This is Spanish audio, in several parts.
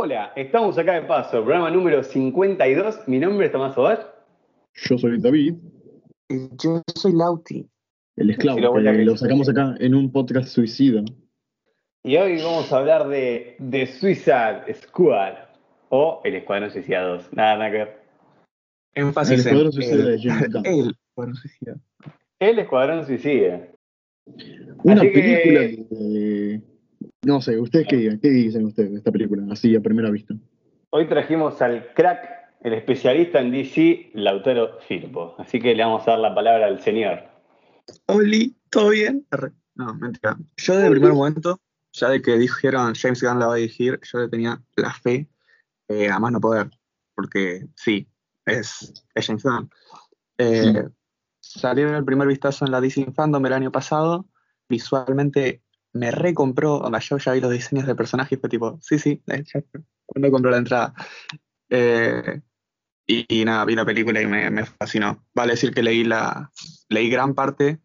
Hola, estamos acá de paso, programa número 52. Mi nombre es Tomás Ovar. Yo soy David, Yo soy Lauti. el esclavo, lo vuelta que que lo hice. sacamos acá en un podcast suicida. Y hoy vamos a hablar de, de Suicide Squad o El Escuadrón Suicida 2. Nada, nada que ver. Énfasis El escuadrón en suicida de el. James Gunn. El escuadrón suicida. El Escuadrón Suicida. Una Así película que... No sé, ¿ustedes qué, digan? ¿Qué dicen ustedes de esta película? Así, a primera vista. Hoy trajimos al crack, el especialista en DC, Lautaro Firpo. Así que le vamos a dar la palabra al señor. Oli, ¿todo bien? No, mentira. Yo desde el primer momento, ya de que dijeron James Gunn la va a dirigir, yo le tenía la fe eh, a más no poder. Porque sí, es, es James Gunn. Eh, Salieron el primer vistazo en la DC Fandom el año pasado. Visualmente me recompró, o sea, yo ya vi los diseños de personajes y fue tipo, sí, sí, eh. ¿Cuándo compró la entrada? Eh, y, nada, vi la película y me, me fascinó. Vale decir que leí la leí gran parte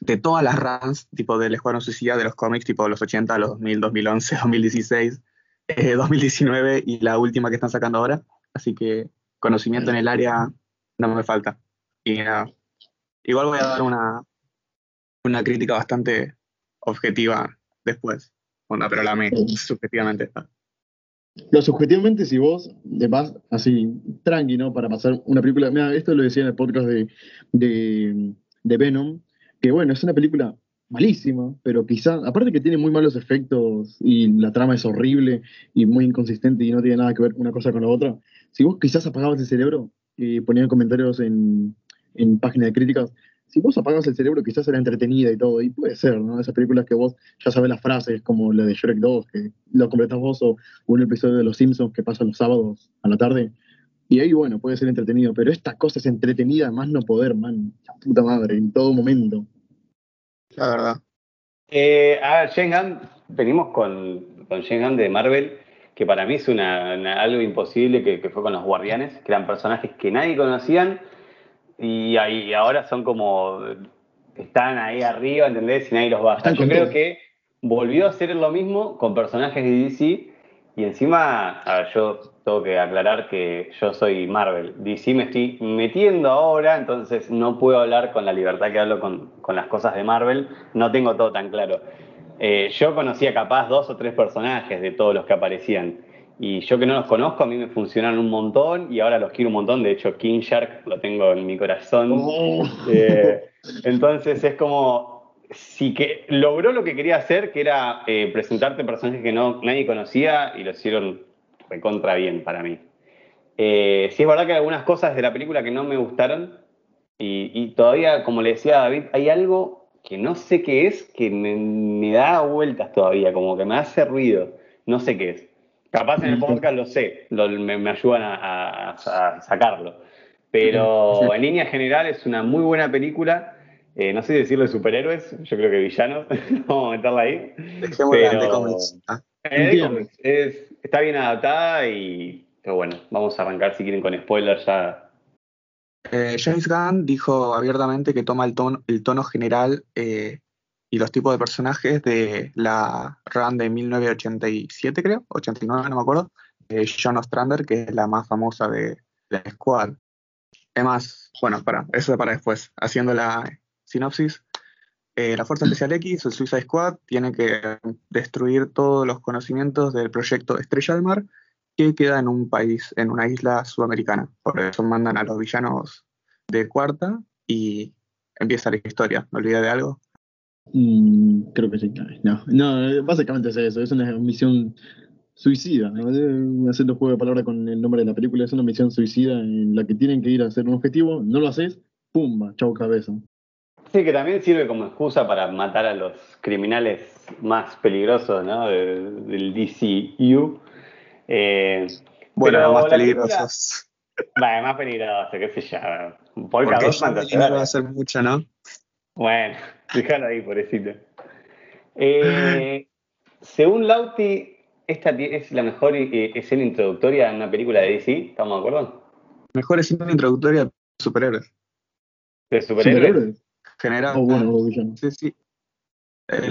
de todas las runs, tipo del Escuadrón Suicida de los cómics, tipo los 80, los 2000, 2011, 2016, eh, 2019 y la última que están sacando ahora. Así que conocimiento en el área no me falta. Y nada, igual voy a dar una, una crítica bastante objetiva después. Onda, pero la me subjetivamente. Pero subjetivamente, si vos de vas así, tranqui, ¿no? Para pasar una película. Mira, esto lo decía en el podcast de, de, de Venom, que bueno, es una película malísima, pero quizás, aparte que tiene muy malos efectos y la trama es horrible y muy inconsistente y no tiene nada que ver una cosa con la otra, si vos quizás apagabas el cerebro y ponían comentarios en, en páginas de críticas, si vos apagabas el cerebro quizás era entretenida y todo, y puede ser, ¿no? Esas películas que vos ya sabes las frases, como la de Shrek 2, que lo completás vos, o un episodio de Los Simpsons que pasa los sábados a la tarde, y ahí, bueno, puede ser entretenido, pero esta cosa es entretenida más no poder, man, la puta madre, en todo momento. La verdad. Eh, a venimos con, con Gunn de Marvel, que para mí es una, una- algo imposible que, que fue con los Guardianes, que eran personajes que nadie conocían y, ahí, ahora son como, están ahí arriba, ¿entendés? Y nadie los baja. Yo creo que volvió a hacer lo mismo con personajes de DC y encima, a ver, yo tengo que aclarar que yo soy Marvel. DC me estoy metiendo ahora, entonces no puedo hablar con la libertad que hablo con, con las cosas de Marvel. No tengo todo tan claro. Eh, yo conocía capaz dos o tres personajes de todos los que aparecían. Y yo que no los conozco, a mí me funcionaron un montón y ahora los quiero un montón. De hecho, King Shark lo tengo en mi corazón. Oh. Eh, entonces es como si que logró lo que quería hacer, que era eh, presentarte personajes que no, nadie conocía y lo hicieron recontra bien para mí. Eh, sí es verdad que hay algunas cosas de la película que no me gustaron y, y todavía, como le decía a David, hay algo que no sé qué es, que me, me da vueltas todavía, como que me hace ruido, no sé qué es. Capaz en el podcast lo sé, lo- me, me ayudan a, a- a sacarlo. Pero en línea general es una muy buena película. Eh, no sé si decirlo de superhéroes, yo creo que villanos, vamos a meterla ahí. Pero- de cómics. Ah, Eh, de cómics, es- está bien adaptada y. Pero bueno, vamos a arrancar si quieren con spoilers ya. Eh, James Gunn dijo abiertamente que toma el tono, el tono general eh, y los tipos de personajes de la run de 1987, creo, 89, no me acuerdo, de John Ostrander, que es la más famosa de la Squad. Además, bueno, para, eso es para después. Haciendo la sinopsis, eh, la Fuerza Especial X, el Suicide Squad, tiene que destruir todos los conocimientos del proyecto Estrella del Mar, que queda en un país, en una isla sudamericana. Por eso mandan a los villanos de cuarta y empieza la historia. ¿Me olvidé de algo? Mm, creo que sí. No, no, básicamente es eso, es una misión suicida. ¿no? Eh, Haciendo juego de palabras con el nombre de la película, es una misión suicida en la que tienen que ir a hacer un objetivo, no lo haces, pumba, chau cabeza. Sí, que también sirve como excusa para matar a los criminales más peligrosos ¿no? de- del DCU. Eh, Bueno, pero más película- peligrosos. Vale, más peligroso, qué sé yo. Polka Porque Dot Fantasy, Dillinger va a hacer mucho, ¿no? Bueno, déjalo ahí, pobrecito. Eh, según Lauti, esta es la mejor eh, escena introductoria en una película de DC, ¿estamos de acuerdo? Mejor escena introductoria de superhéroes. De superhéroes. ¿Superhéroes? General. O bueno, o villanos. Sí, sí. Eh,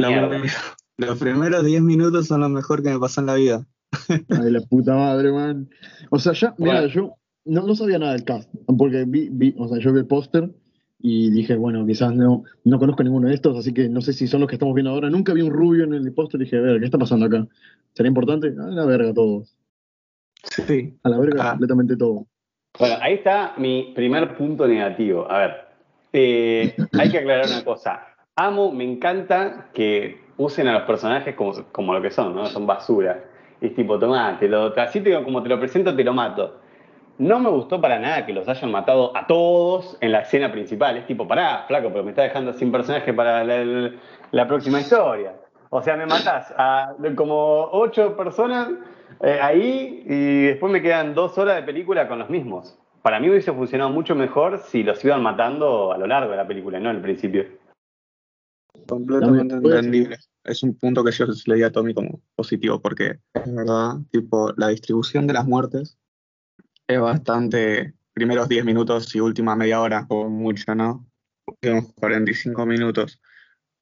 los primeros 10 minutos son lo mejor que me pasó en la vida. Ay, la puta madre, man. O sea, ya, mira, Bueno. yo no, no sabía nada del cast, porque vi, vi, o sea, yo vi el póster y dije, bueno, quizás no, no conozco ninguno de estos, así que no sé si son los que estamos viendo ahora. Nunca vi un rubio en el póster y dije, a ver, ¿qué está pasando acá? ¿Será importante? A la verga todos. Sí. A la verga Ah. completamente todo. Bueno, ahí está mi primer punto negativo. A ver, eh, hay que aclarar una cosa. Amo, me encanta que usen a los personajes como, como lo que son, ¿no? Son basura. Es tipo, tomá, te lo, así te, como te lo presento, te lo mato. No me gustó para nada que los hayan matado a todos en la escena principal. Es tipo, pará, flaco, pero me está dejando sin personaje para la, próxima historia. O sea, me matás a como ocho personas eh, ahí y después me quedan dos horas de película con los mismos. Para mí hubiese funcionado mucho mejor si los iban matando a lo largo de la película, no en el principio. Completamente entendible. Es un punto que yo le di a Tommy como positivo, porque es verdad, tipo, la distribución de las muertes es bastante. Primeros 10 minutos y última media hora, o mucho, ¿no? Últimos 45 minutos.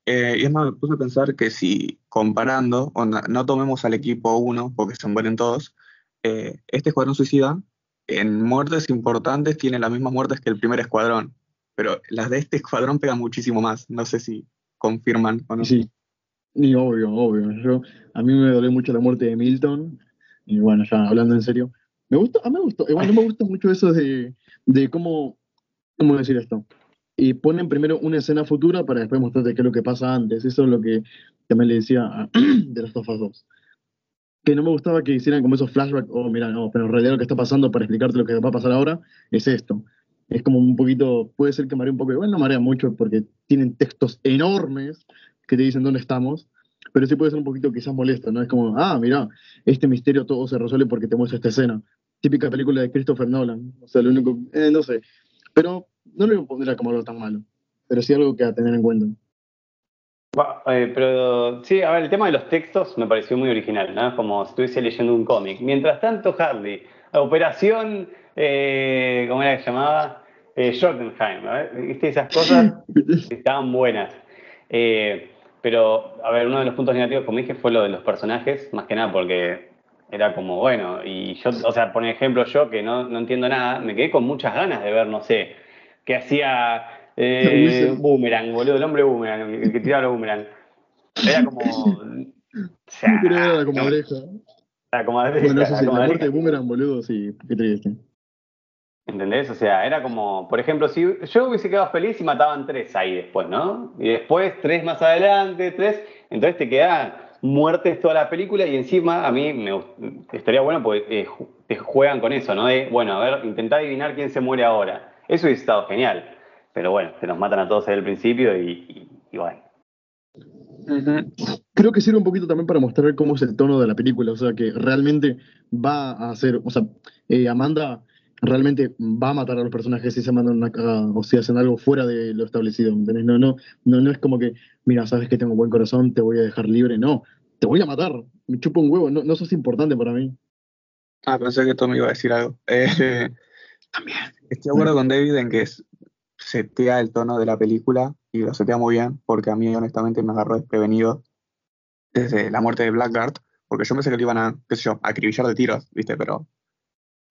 Eh, y es más, me puse a pensar que si comparando, no tomemos al equipo 1, porque se mueren todos, eh, este escuadrón suicida, en muertes importantes, tiene las mismas muertes que el primer escuadrón, pero las de este escuadrón pegan muchísimo más. No sé si confirman o no. Sí. Obvio, obvio. Yo, a mí me dolió mucho la muerte de Milton. Y bueno, ya hablando en serio. Me gusta, a mí me gustó. Igual no me gusta mucho eso de, de cómo, cómo decir esto. Y ponen primero una escena futura para después mostrarte qué es lo que pasa antes. Eso es lo que también le decía de las of Us 2. Que no me gustaba que hicieran como esos flashbacks. Oh, mira, no, pero en realidad lo que está pasando para explicarte lo que va a pasar ahora es esto. Es como un poquito, puede ser que marea un poco. Igual no marea mucho porque tienen textos enormes que te dicen dónde estamos, pero sí puede ser un poquito quizás molesto, ¿no? Es como, ah, mira, este misterio todo se resuelve porque te muestra esta escena. Típica película de Christopher Nolan. O sea, lo único, eh, no sé. Pero no lo pondría como algo tan malo. Pero sí algo que a tener en cuenta. Eh, pero sí, a ver, el tema de los textos me pareció muy original, ¿no? Como si estuviese leyendo un cómic. Mientras tanto, Harley, Operación, eh, ¿cómo era que se llamaba? Eh, Jotunheim, ¿no? ¿Viste? Esas cosas estaban buenas. Eh, pero, a ver, uno de los puntos negativos, como dije, fue lo de los personajes, más que nada porque era como, bueno, y yo, o sea, por ejemplo, yo que no, no entiendo nada, me quedé con muchas ganas de ver, no sé, qué hacía eh. Boomerang, boludo, el hombre Boomerang, el que tiraba los Boomerang. Era como. O sea, era la no, comadreja. la comadreja, Bueno, eso sí, la muerte de Boomerang, boludo, sí, qué triste. ¿Entendés? O sea, era como, por ejemplo, si yo hubiese quedado feliz y mataban tres ahí después, ¿no? Y después tres más adelante, tres, entonces te quedan muertes toda la película y encima a mí me estaría bueno porque eh, te juegan con eso, ¿no? De, bueno, a ver, intentá adivinar quién se muere ahora. Eso hubiese estado genial. Pero bueno, te nos matan a todos desde el principio y, y, bueno. Creo que sirve un poquito también para mostrar cómo es el tono de la película, o sea, que realmente va a hacer, o sea, eh, Amanda realmente va a matar a los personajes si se mandan una cagada, o si hacen algo fuera de lo establecido. No, no, no, no es como que, mira, sabes que tengo buen corazón, te voy a dejar libre, no, te voy a matar, me chupo un huevo, no, no sos importante para mí. Ah, pensé que Tommy iba a decir algo. Eh, También. estoy de acuerdo con David en que setea el tono de la película y lo setea muy bien, porque a mí honestamente me agarró desprevenido desde la muerte de Blackguard, porque yo pensé que lo iban a, qué sé yo, a acribillar de tiros, ¿viste? Pero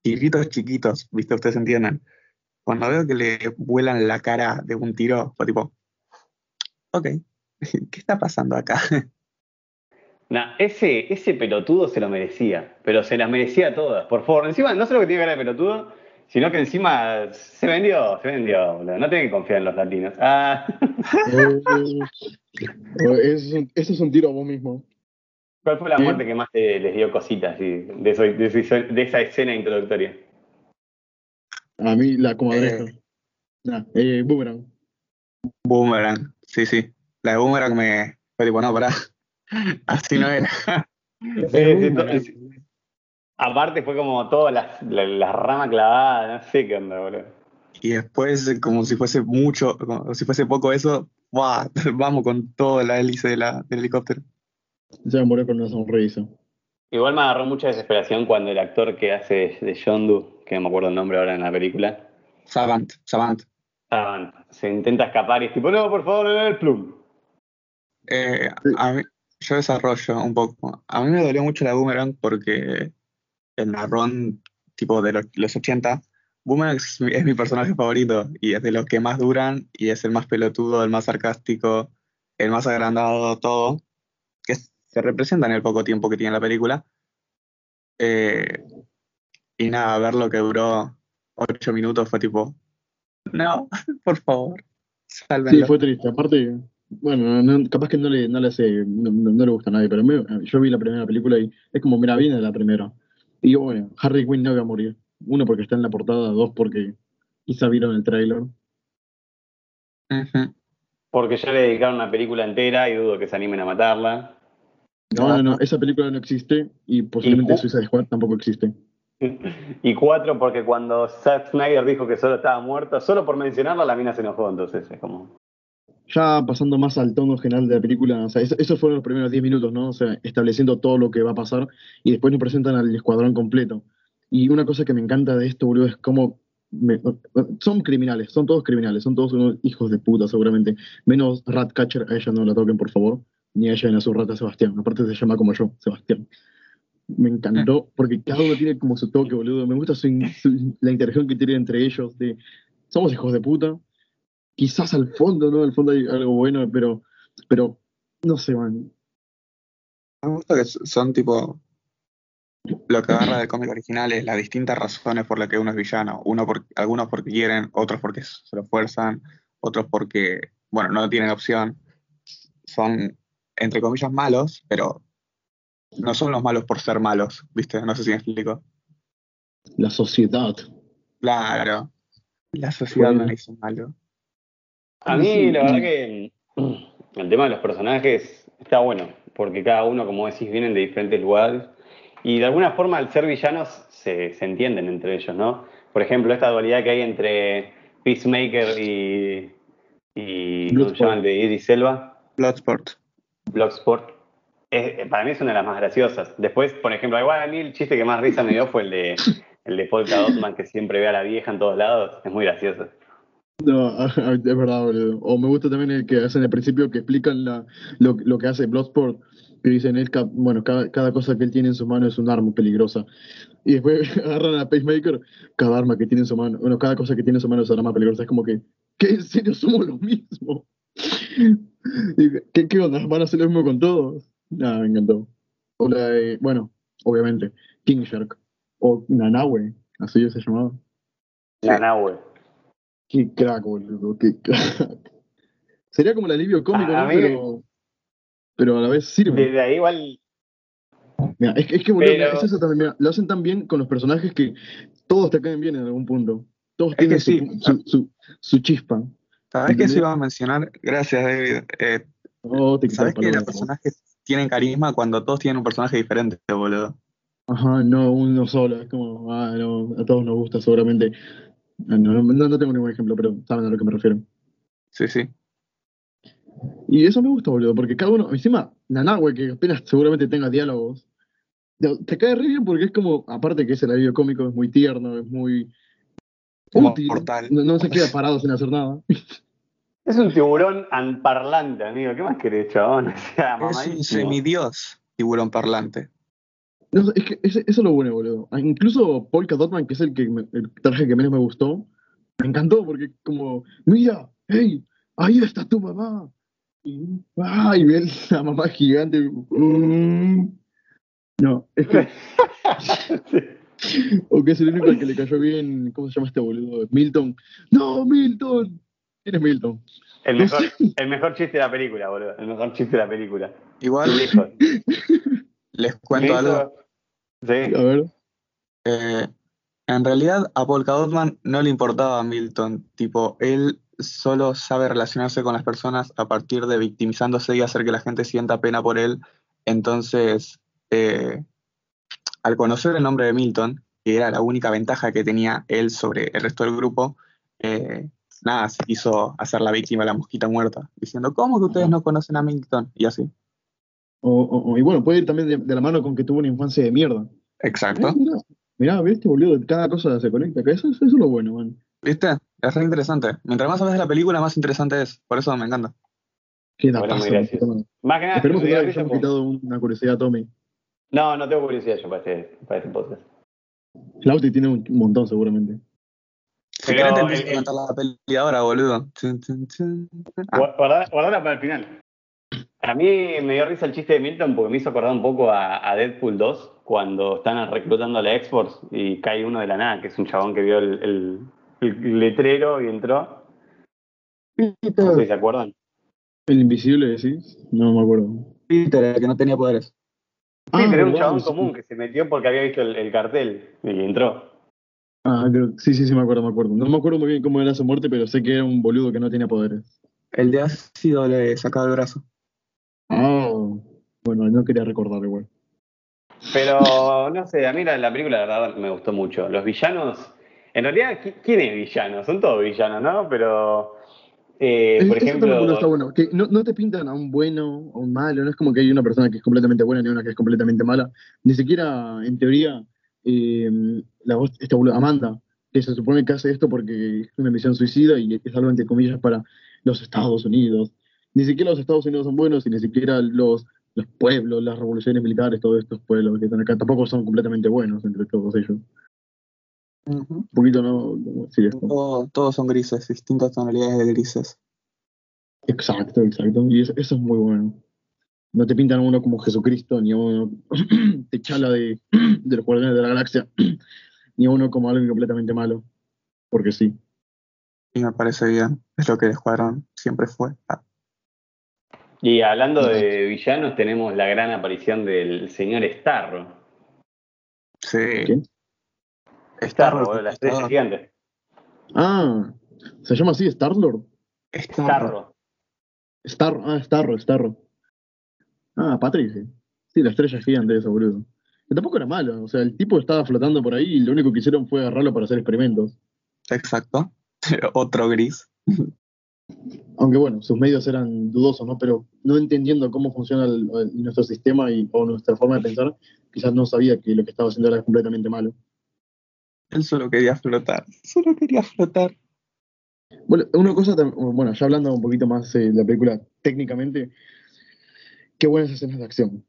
tiritos chiquitos, ¿viste? Ustedes entienden. Cuando veo que le vuelan la cara de un tiro, fue tipo, ok, ¿qué está pasando acá? Nah, ese, ese pelotudo se lo merecía, pero se las merecía todas. Por favor, encima, no solo que tiene cara de pelotudo, sino que encima se vendió, se vendió, boludo. No tienen que confiar en los latinos. Ah, Eh, eh, eso, es un, eso es un tiro a vos mismo. ¿Cuál fue la muerte que más te- les dio cositas de, eso- de eso- de esa escena introductoria? A mí la comadreja. Nah, eh, Boomerang. Boomerang, sí, sí. La de Boomerang me fue tipo, no, pará, así no era. Sí, sí. Aparte fue como todas las la, la rama clavada, no sé qué onda, boludo. Y después, como si fuese mucho, como si fuese poco eso, ¡buah! vamos con toda la hélice de la, del helicóptero. Se me murió con una sonrisa. Igual me agarró mucha desesperación cuando el actor que hace de, Yondu, que no me acuerdo el nombre ahora en la película, Savant, Savant. ah, se intenta escapar y es tipo, no, por favor, no, el plum. Eh, a, mí, yo desarrollo un poco. A mí me dolió mucho la Boomerang porque en la tipo de los, los 80, Boomerang es, mi- es mi personaje favorito y es de los que más duran y es el más pelotudo, el más sarcástico, el más agrandado, todo, que se representa en el poco tiempo que tiene la película. Eh, y nada, ver lo que duró ocho minutos fue tipo, no, por favor, Sí, sálvenlo. fue triste. Aparte, bueno, no- capaz que no le, no le hace, no, le gusta a nadie, pero me- yo vi la primera película y es como, mira, viene la primera. Y digo, bueno, Harry Quinn no va a morir. Uno porque está en la portada, dos porque quizá vieron el tráiler. Ujú. Porque ya le dedicaron una película entera y dudo que se animen a matarla. No, no, no, esa película no existe y posiblemente Y- Suicide Squad tampoco existe. Y cuatro, porque cuando Zack Snyder dijo que solo estaba muerto, solo por mencionarla, la mina se enojó, entonces es como. Ya pasando más al tono general de la película, o sea, eso- esos fueron los primeros 10 minutos, ¿no? O sea, estableciendo todo lo que va a pasar y después nos presentan al escuadrón completo. Y una cosa que me encanta de esto, boludo, es cómo me- son criminales, son todos criminales, son todos unos hijos de puta, seguramente. Menos Ratcatcher, a ella no la toquen, por favor, ni a ella ni a su rata Sebastián. Aparte se llama como yo, Sebastián. Me encantó, porque cada uno tiene como su toque, boludo. Me gusta su- su- la interacción que tienen entre ellos, de somos hijos de puta, quizás al fondo, ¿no? Al fondo hay algo bueno, pero, pero no sé, man. Me gusta que son tipo lo que agarra del cómic original es las distintas razones por las que uno es villano. Uno por, algunos porque quieren, otros porque se lo fuerzan, otros porque, bueno, no tienen opción. Son, entre comillas, malos, pero no son los malos por ser malos, ¿viste? No sé si me explico. La sociedad. Claro. La sociedad Bueno. no le hizo malo. A mí, Sí, la verdad que el tema de los personajes está bueno, porque cada uno, como decís, vienen de diferentes lugares. Y de alguna forma, al ser villanos, se, se entienden entre ellos, ¿no? Por ejemplo, esta dualidad que hay entre Peacemaker y. y ¿Cómo se Bloodsport. llama el de Idris Elba? Bloodsport. Bloodsport. Es- eh, para mí es una de las más graciosas. Después, por ejemplo, igual a mí el chiste que más risa me dio fue el de, el de Polka Dotman, que siempre ve a la vieja en todos lados. Es muy gracioso. No, es verdad, boludo. O me gusta también el que hacen al principio que explican lo, lo que hace Bloodsport, que dicen, él, bueno, cada, cada cosa que él tiene en su mano es un arma peligrosa. Y después agarran a Pacemaker, cada arma que tiene en su mano, bueno, cada cosa que tiene en su mano es un arma peligrosa. Es como que, ¿qué? ¿En serio somos lo mismo? ¿Qué, ¿Qué onda? ¿Van a hacer lo mismo con todos? Nada, me encantó. O la de, bueno, obviamente, King Shark. O Nanahue, así se llamaba. La Nahue. Qué crack, boludo, qué crack. Sería como el alivio cómico, ¿no? mí- Pero, pero a la vez sirve. Desde ahí igual Mira, es, que- es que, boludo, Pero- es eso también, mira, lo hacen tan bien con los personajes que todos te caen bien en algún punto. Todos Es tienen su, sí. su, su, su chispa. ¿Sabes qué se iba a mencionar? Gracias, David. Eh, Oh, te ¿Sabes que los personajes tienen carisma cuando todos tienen un personaje diferente, boludo? Ajá, no uno solo. Es como, ah, no, a todos nos gusta seguramente. Ah, No, no, tengo ningún ejemplo, pero saben a lo que me refiero. Sí, sí. Y eso me gusta, boludo, porque cada uno, encima, Nanahue, que apenas seguramente tenga diálogos, te cae re bien porque es como, aparte que es el alivio cómico, es muy tierno, es muy Como útil. No, no se queda parado sin hacer nada. es un tiburón parlante, amigo. ¿Qué más querés, chabón? O sea, Es un semidios tiburón parlante. No es que eso es lo bueno, boludo. Ah, Incluso Polka Dotman, que es el, que me- el traje que menos me gustó, me encantó porque como, mira, hey, ahí está tu mamá. Y, ah, y ve la mamá gigante. mm. No, es que, o que es el único al que le cayó bien, ¿cómo se llama este boludo? Milton. No, Milton. ¿Quién es Milton? El mejor, el mejor chiste de la película, boludo. El mejor chiste de la película. Igual les cuento algo. Sí. A ver. Eh, en realidad a Polka Dotman no le importaba a Milton. Tipo, él solo sabe relacionarse con las personas a partir de victimizándose y hacer que la gente sienta pena por él. Entonces, eh, al conocer el nombre de Milton, que era la única ventaja que tenía él sobre el resto del grupo, eh, nada, se quiso hacer la víctima de la mosquita muerta, diciendo, ¿cómo que ustedes no conocen a Milton? Y así. O, o- o- y bueno, puede ir también de, de la mano con que tuvo una infancia de mierda. Exacto. Eh, mirá, mirá, ¿viste, boludo? Cada cosa se conecta. Eso, eso es lo bueno, man. ¿Viste? Es re interesante. Mientras más sabes de la película, más interesante es. Por eso me encanta. Qué Bueno. Más que nada, Esperemos que risa hayamos como- quitado una curiosidad a Tommy. No, no tengo curiosidad yo para este, para este podcast. Flauti tiene un montón seguramente. Si querés te empiezo a cantar la peli ahora, boludo. Ah, Guardala para el final. A mí me dio risa el chiste de Milton porque me hizo acordar un poco a, a Deadpool 2 cuando están reclutando a la X-Force y cae uno de la nada, que es un chabón que vio el, el- el letrero y entró. No sé si se acuerdan. El invisible, decís. No me acuerdo. Peter, el que no tenía poderes. Sí, Ah, pero era un chabón común que se metió porque había visto el, el cartel y entró. Ah, creo, sí, sí, sí, me acuerdo, me acuerdo. No me acuerdo muy bien cómo era su muerte, pero sé que era un boludo que no tenía poderes. El de ácido le sacaba el brazo. Ah, bueno, no quería recordar igual. Pero no sé, a mí la, la película la verdad me gustó mucho. Los villanos, en realidad, ¿qui- ¿quién es villano? Son todos villanos, ¿no? Pero, eh, por eso ejemplo, está bueno, que no, no te pintan a un bueno o un malo, no es como que hay una persona que es completamente buena ni una que es completamente mala. Ni siquiera, en teoría, eh, la voz, esta Amanda, que se supone que hace esto porque es una misión suicida y es algo entre comillas para los Estados Unidos. Ni siquiera los Estados Unidos son buenos y ni siquiera los, los pueblos, las revoluciones militares, todos estos pueblos que están acá tampoco son completamente buenos entre todos ellos. Un poquito no, sí. Todo- todos son grises, distintas tonalidades de grises. Exacto, exacto. Y eso, eso es muy bueno. No te pintan a uno como Jesucristo, ni a uno te chala de, de los guardianes de la galaxia, ni a uno como alguien completamente malo. Porque sí. Y me parece bien. Es lo que el escuadrón siempre fue. Ah, y hablando de villanos, tenemos la gran aparición del señor Starro. sí. ¿Quién? Starro, boludo, la estrella gigante. Ah, se llama así, Star-Lord. Starro. Starro. Star, ah, Starro, Starro. Ah, Patrick, sí. Sí, la estrella gigante de esa, boludo. Que tampoco era malo, o sea, el tipo estaba flotando por ahí y lo único que hicieron fue agarrarlo para hacer experimentos. Exacto. Otro gris. Aunque bueno, sus medios eran dudosos, ¿no? Pero no entendiendo cómo funciona el- el- nuestro sistema y, o nuestra forma de pensar, quizás no sabía que lo que estaba haciendo era completamente malo. Él solo quería flotar. Solo quería flotar. Bueno, una cosa, bueno, ya hablando un poquito más eh, de la película técnicamente, qué buenas escenas de acción.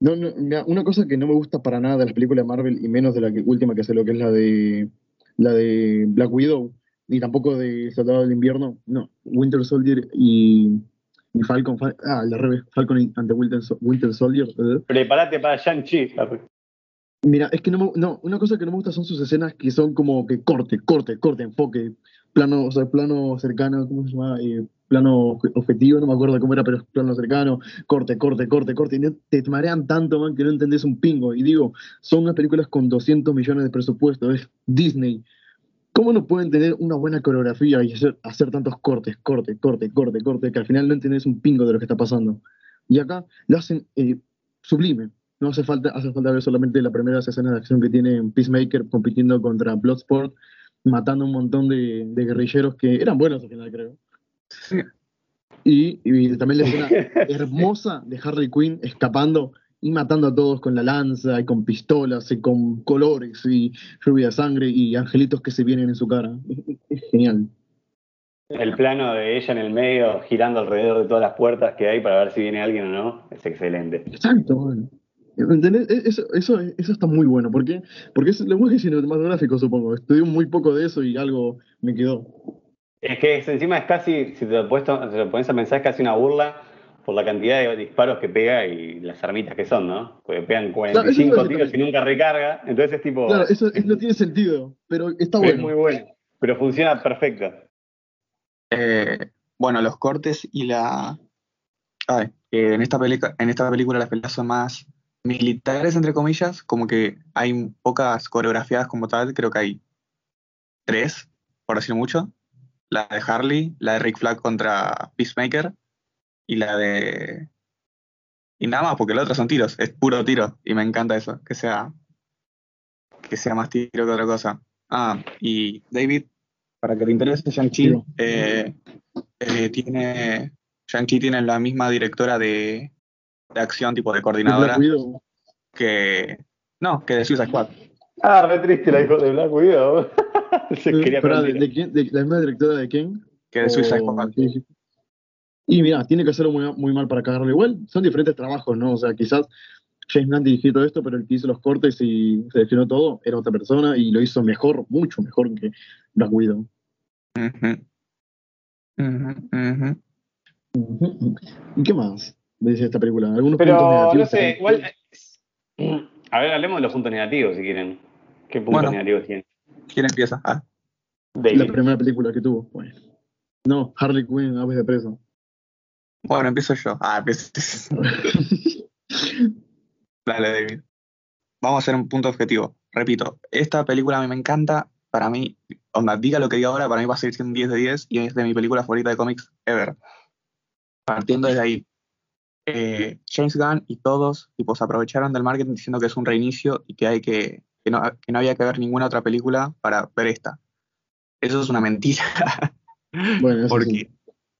No, no, mira, una cosa que no me gusta para nada de las películas de Marvel y menos de la que- última que lo que es la de la de Black Widow ni tampoco de Soldado del Invierno, no, Winter Soldier y, y Falcon, Fal- ah, al revés, Falcon y- ante Winter Soldier. eh. Prepárate para Shang-Chi. Mira, es que no, me- no, una cosa que no me gusta son sus escenas que son como que corte, corte, corte, enfoque, plano, o sea, plano cercano, ¿cómo se llama? Eh, plano obje- objetivo, no me acuerdo cómo era, pero es plano cercano, corte, corte, corte, corte, y te marean tanto, man, que no entendés un pingo. Y digo, son unas películas con 200 millones de presupuesto, es Disney. ¿Cómo no pueden tener una buena coreografía y hacer, hacer tantos cortes, corte, corte, corte, corte, que al final no entendés un pingo de lo que está pasando? Y acá lo hacen eh, sublime. No hace falta, hace falta ver solamente la primera escena de acción que tiene Peacemaker compitiendo contra Bloodsport, matando un montón de, de guerrilleros que eran buenos al final, creo. Y, y también la escena hermosa de Harley Quinn escapando y matando a todos con la lanza y con pistolas y con colores y lluvia de sangre y angelitos que se vienen en su cara. Es, es genial. El plano de ella en el medio, girando alrededor de todas las puertas que hay para ver si viene alguien o no, es excelente. Exacto, bueno. ¿Entendés? E- Eso, eso, eso está muy bueno. ¿Por qué? Porque es lenguaje cinematográfico, supongo. Estudié muy poco de eso y algo me quedó. Es que es- encima es casi, si te lo, puesto, te lo pones a pensar, es casi una burla por la cantidad de disparos que pega y las armitas que son, ¿no? Porque pegan Claro, eso 45 es lo que tiros y nunca recarga, entonces es tipo... Claro, eso es- no tiene sentido, pero está es bueno. muy bueno, pero funciona perfecto. Eh, bueno, los cortes y la. Ay, eh, en, esta pelica- en esta película las peleas son más militares, entre comillas, como que hay pocas coreografiadas como tal, creo que hay tres, por decir mucho. La de Harley, la de Rick Flag contra Peacemaker y la de... Y nada más, porque la otra son tiros, es puro tiro, y me encanta eso, que sea, que sea más tiro que otra cosa. Ah, y David, para que te interese, Shang-Chi eh, eh, tiene. Shang-Chi tiene la misma directora de, de acción, tipo de coordinadora, Black Widow. que. No, que de Suicide Squad. Ah, re triste la hijo de Black Widow. Se quería ¿de, quién? ¿De la misma directora de quién? Que de Suicide O- Squad. ¿qué dijiste? Y mira, tiene que hacerlo muy, muy mal para cagarlo igual. Son diferentes trabajos, ¿no? O sea, quizás James Gunn dirigió todo esto, pero el que hizo los cortes y seleccionó todo era otra persona y lo hizo mejor, mucho mejor que Black Widow. ¿Y qué más dice esta película? ¿Algunos puntos Pero, no negativos? sé, igual. eh, A ver, hablemos de los puntos negativos si quieren. ¿Qué puntos Bueno. negativos tienen? ¿Quién empieza? Ah, La primera película que tuvo. Bueno. No, Harley Quinn, Aves de Preso. bueno, empiezo yo. Ah, empiezo. Dale, David. Vamos a hacer un punto objetivo. Repito, esta película a mí me encanta. Para mí, onda, diga lo que diga ahora, para mí va a seguir siendo un 10 de 10 y es de mi película favorita de cómics ever. Partiendo de ahí, eh, James Gunn y todos tipo, se aprovecharon del marketing diciendo que es un reinicio y que, hay que, que, no, que no había que ver ninguna otra película para ver esta. Eso es una mentira. Bueno, eso sí. Porque,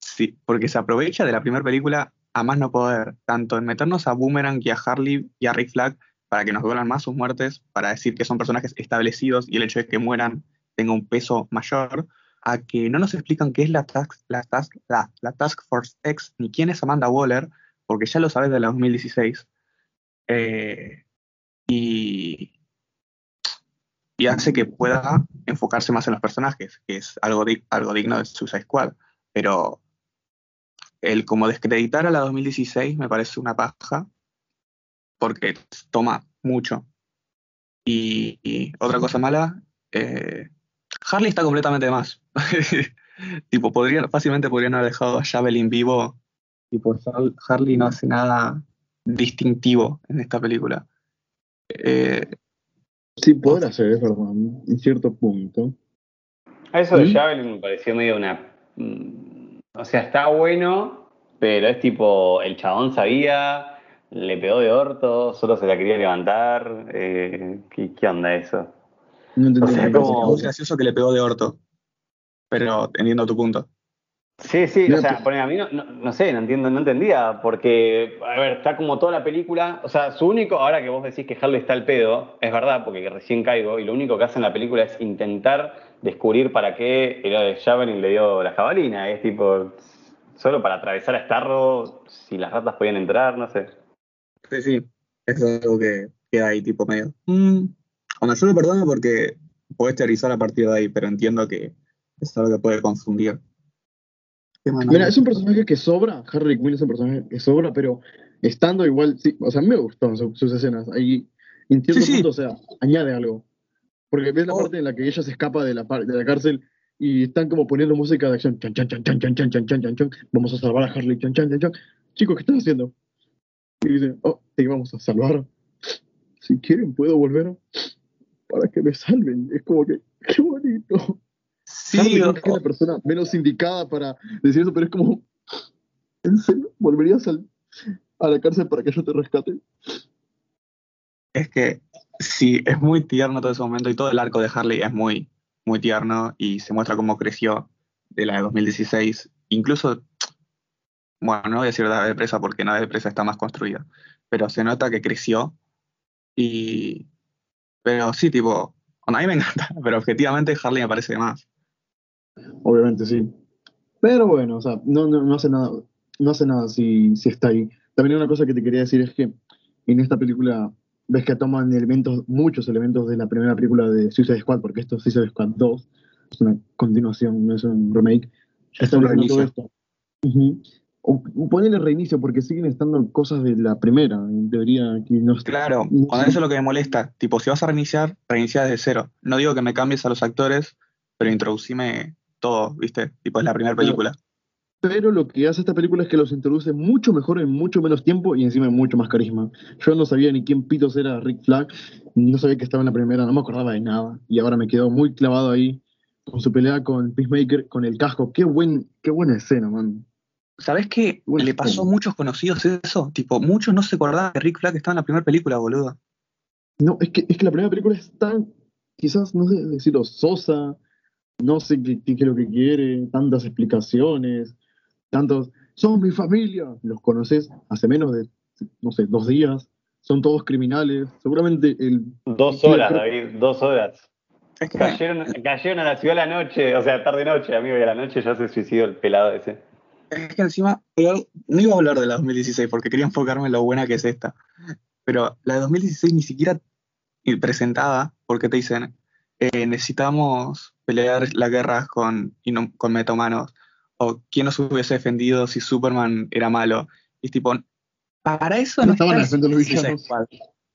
sí, porque se aprovecha de la primera película a más no poder, tanto en meternos a Boomerang y a Harley y a Rick Flag para que nos duelan más sus muertes, para decir que son personajes establecidos y el hecho de que mueran tenga un peso mayor, a que no nos explican qué es la Task, la task, la, la task Force X ni quién es Amanda Waller, porque ya lo sabes de la 2016. Eh, y, y hace que pueda enfocarse más en los personajes, que es algo, algo digno de Suicide Squad. Pero el como descreditar a la 2016 me parece una paja, porque toma mucho. Y, otra cosa mala, eh, Harley está completamente de más. tipo, podría, fácilmente podrían haber dejado a Javelin vivo y por Har- Harley no hace nada distintivo en esta película. Eh, Sí, podrá ser, es verdad, en cierto punto. A eso de ¿Mm? Javelin me pareció medio una. mm, O sea, está bueno, pero es tipo, el chabón sabía, le pegó de orto, solo se la quería levantar. eh, ¿qué, qué onda eso? No entendí O sea, como- muy gracioso que le pegó de orto. Pero entiendo tu punto. Sí, sí, o sea, poner a mí no, no, no sé, no entiendo, no entendía, porque, a ver, está como toda la película, o sea, su único, ahora que vos decís que Harley está al pedo, es verdad, porque recién caigo, y lo único que hace en la película es intentar descubrir para qué el Javelin le dio la jabalina, es tipo, solo para atravesar a Starro, si las ratas podían entrar, no sé. Sí, sí. Es algo que queda ahí tipo medio. Mm. Bueno, yo lo perdono porque podés teorizar a partir de ahí, pero entiendo que es algo que puede confundir. Mira, es un personaje que sobra, Harley Quinn es un personaje que sobra, pero estando igual, sí, o sea, me gustan su- sus escenas. Ahí, en cierto Sí, sí. punto, o sea, añade algo. Porque ves la Oh. parte en la que ella se escapa de la, de la cárcel y están como poniendo música de acción. Chan, chan, chan, chan, chan, chan, chan, chan, chan, chan. Vamos a salvar a Harley. Chan, chan, chan, chan. Chicos, ¿qué están haciendo? Y dicen, oh, te vamos a salvar. Si quieren, puedo volver para que me salven. Es como que, qué bonito. Sí, o- Quinn es la persona menos indicada para decir eso, pero es como, ¿en serio? ¿Volverías al- a la cárcel para que yo te rescate? es que sí, es muy tierno todo ese momento y todo el arco de Harley es muy, muy tierno y se muestra cómo creció de la de 2016. Incluso, bueno, no voy a decir de la de presa porque la de presa está más construida, pero se nota que creció y... Pero sí, tipo, a mí me encanta, pero objetivamente Harley me parece de más. Obviamente sí. Pero bueno, o sea, no, no, no hace nada, no hace nada si, si está ahí. También una cosa que te quería decir es que en esta película ves que toman elementos, muchos elementos de la primera película de Suicide Squad, porque esto es Suicide Squad 2, es una continuación, no es un remake. Es un reinicio. esto. Porque siguen estando cosas de la primera. Debería que no Claro, no eso es lo que me molesta. Tipo, si vas a reiniciar, reinicia desde cero. No digo que me cambies a los actores, pero introducime todo, ¿viste? Tipo, es la primera película. Pero lo que hace esta película es que los introduce mucho mejor en mucho menos tiempo y encima en mucho más carisma. Yo no sabía ni quién pitos era Rick Flag, no sabía que estaba en la primera, no me acordaba de nada. Y ahora me quedó muy clavado ahí con su pelea con Peacemaker, con el casco. Qué, buen, qué buena escena, man. ¿Sabés qué? Le pasó a muchos conocidos eso. Tipo, muchos no se acordaban que Rick Flag estaba en la primera película, boludo. No, es que, es que la primera película es tan, quizás, no sé decirlo, sosa, no sé qué, es lo que quiere, tantas explicaciones, tantos, son mi familia, los conoces hace menos de, no sé, dos días, son todos criminales, seguramente el... Dos horas, creo- David, dos horas. Cayeron, cayeron a la ciudad a la noche, o sea, tarde-noche, amigo, y a la noche ya se suicidó el pelado ese. Es que encima, no iba a hablar de la 2016 porque quería enfocarme en lo buena que es esta. Pero la de 2016 ni siquiera presentada porque te dicen, eh, necesitamos pelear las guerras con, con metahumanos. O quién nos hubiese defendido si Superman era malo. Y es tipo, para eso No no estaban defendiendo los villanos. Squad.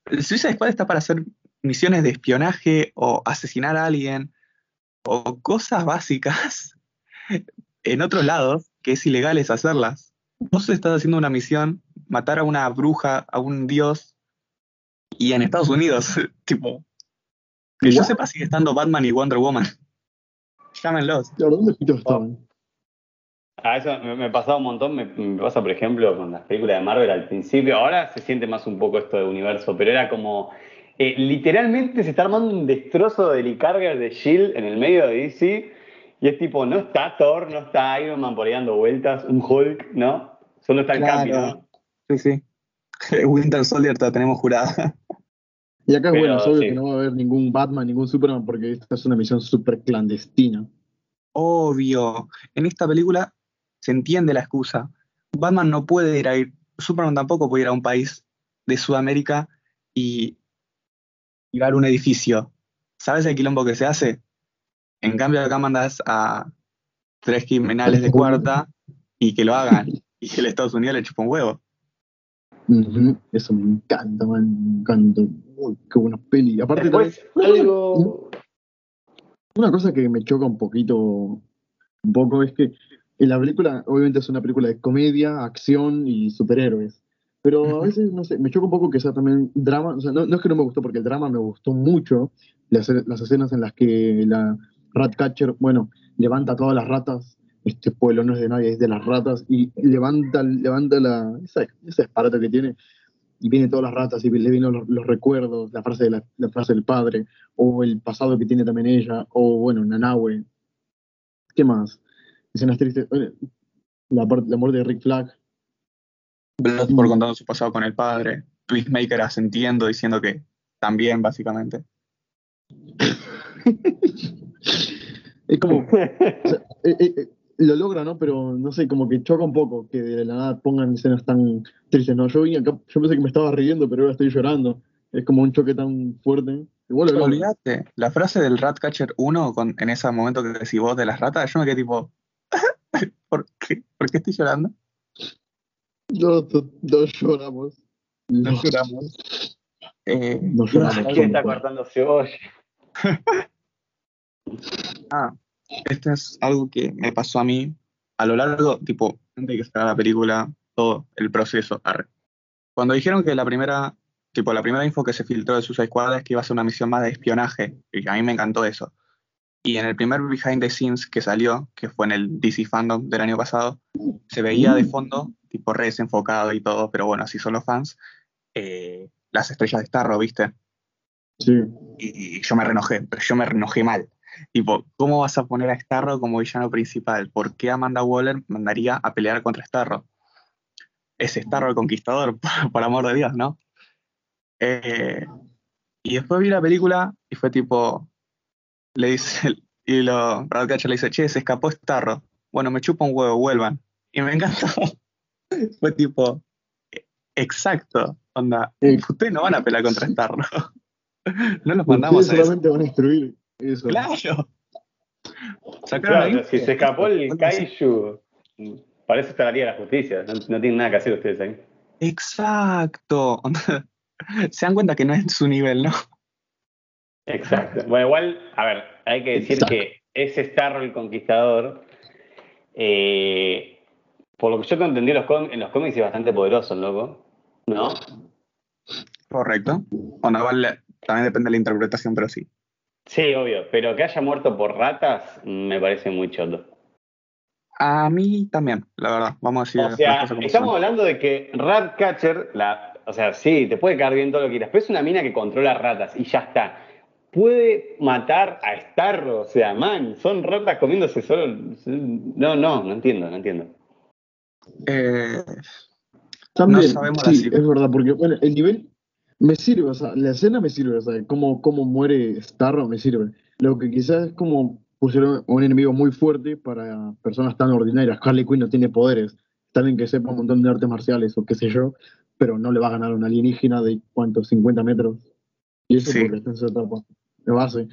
El Suicide Squad está para hacer misiones de espionaje o asesinar a alguien o cosas básicas en otros lados que es ilegal es hacerlas. Vos estás haciendo una misión, matar a una bruja, a un dios, y en Estados Unidos, tipo, que yo sepa sigue estando Batman y Wonder Woman. Llámenlos. Claro, ¿dónde pitos estaban? A eso me, me pasaba un montón, me, me pasa por ejemplo con las películas de Marvel al principio, ahora se siente más un poco esto de universo, pero era como, eh, literalmente se está armando un destrozo de Licarger de S.H.I.E.L.D. en el medio de DC, y es tipo, no está Thor, no está Iron Man por ahí dando vueltas, un Hulk, ¿no? Solo está el Claro. Capi, ¿no? Sí, sí. Winter Soldier te la tenemos jurada. Y acá es bueno, es obvio sí. que no va a haber ningún Batman, ningún Superman, porque esta es una misión súper clandestina. Obvio. En esta película se entiende la excusa. Batman no puede ir a ir, Superman tampoco puede ir a un país de Sudamérica y llegar a un edificio. ¿Sabes el quilombo que se hace? En cambio, acá mandas a tres criminales de cuarta y que lo hagan. Y que el Estados Unidos le chupa un huevo. Eso me encanta, man, me encanta. Uy, qué buena peli. Aparte, Después, también- algo... una cosa que me choca un poquito, un poco, es que en la película, obviamente es una película de comedia, acción y superhéroes. Pero a veces, no sé, me choca un poco que sea también drama. O sea, no, no es que no me gustó, porque el drama me gustó mucho. Las, las escenas en las que la Ratcatcher, bueno, levanta todas las ratas. Este pueblo no es de nadie, es de las ratas. Y levanta, levanta la, esa, ese aparato que tiene. Y vienen todas las ratas y le vienen los, los recuerdos, la frase, de la, la frase del padre, o el pasado que tiene también ella, o bueno, Nanahue. ¿Qué más? Escenas tristes. Bueno, La, la muerte de Rick Flag. Bloodsport contando su pasado con el padre. Peacemaker asentiendo, diciendo que también, básicamente. Es como, o sea, eh, eh, eh, lo logra, ¿no? Pero no sé, como que choca un poco que de la nada pongan escenas tan tristes, ¿no? Yo, vi acá, yo pensé que me estaba riendo, pero ahora estoy llorando. Es como un choque tan fuerte. Igual lo. Olvídate, la frase del Ratcatcher 1 con, en ese momento que decís vos de las ratas, yo me quedé tipo, ¿por qué? ¿Por qué estoy llorando? Dos- dos lloramos. No Dos lloramos. Eh, No lloramos. ¿Quién está cortando cebolla? ah, esto es algo que me pasó a mí a lo largo, tipo, antes de que salga la película, todo el proceso. arre. Cuando dijeron que la primera, tipo, la primera info que se filtró de Suicide Squad es que iba a ser una misión más de espionaje, y a mí me encantó eso. Y en el primer behind the scenes que salió, que fue en el DC Fandom del año pasado, se veía de fondo, tipo re desenfocado y todo, pero bueno, así son los fans, eh, las estrellas de Starro, ¿viste? Sí. Y yo me renojé, pero yo me renojé mal. Tipo, ¿cómo vas a poner a Starro como villano principal? ¿Por qué Amanda Waller mandaría a pelear contra Starro? Es Starro el conquistador, por, por amor de Dios, ¿no? Eh, y después vi la película y fue tipo, le dice, y lo, Ratcatcher le dice, che, se escapó Starro. Bueno, me chupa un huevo, vuelvan. Y me encantó. fue tipo, eh, exacto, onda, ustedes no van a pelear contra Starro. no los mandamos Ustedes a eso. solamente van a destruir eso. Claro. Si se escapó el Kaiju, para eso está la Liga de la Justicia. No, no tienen nada que hacer ustedes ahí. Exacto. Se dan cuenta que no es su nivel, ¿no? Exacto. Bueno, igual, a ver, hay que decir Exacto. que ese Starro el Conquistador, eh, por lo que yo te entendí en los, com- en los cómics, es bastante poderoso, el loco. ¿No? Correcto. Bueno, igual también depende de la interpretación, pero sí. Sí, obvio. Pero que haya muerto por ratas, me parece muy choto. A mí también, la verdad. Vamos a decir O sea, estamos son. hablando de que Ratcatcher, la, o sea, sí, te puede caer bien todo lo que quieras, pero es una mina que controla ratas y ya está. Puede matar a Starro, o sea, man, son ratas comiéndose solo. No, no, no entiendo, no entiendo. Eh, También, No sabemos sí, es verdad, porque bueno, el nivel me sirve, o sea, la escena me sirve, o sea, cómo, cómo muere Starro me sirve. Lo que quizás es como pusieron un enemigo muy fuerte para personas tan ordinarias. Harley Quinn no tiene poderes. También que sepa un montón de artes marciales o qué sé yo, pero no le va a ganar a un alienígena de cuántos, 50 metros. Y eso Sí. porque está en su etapa de base.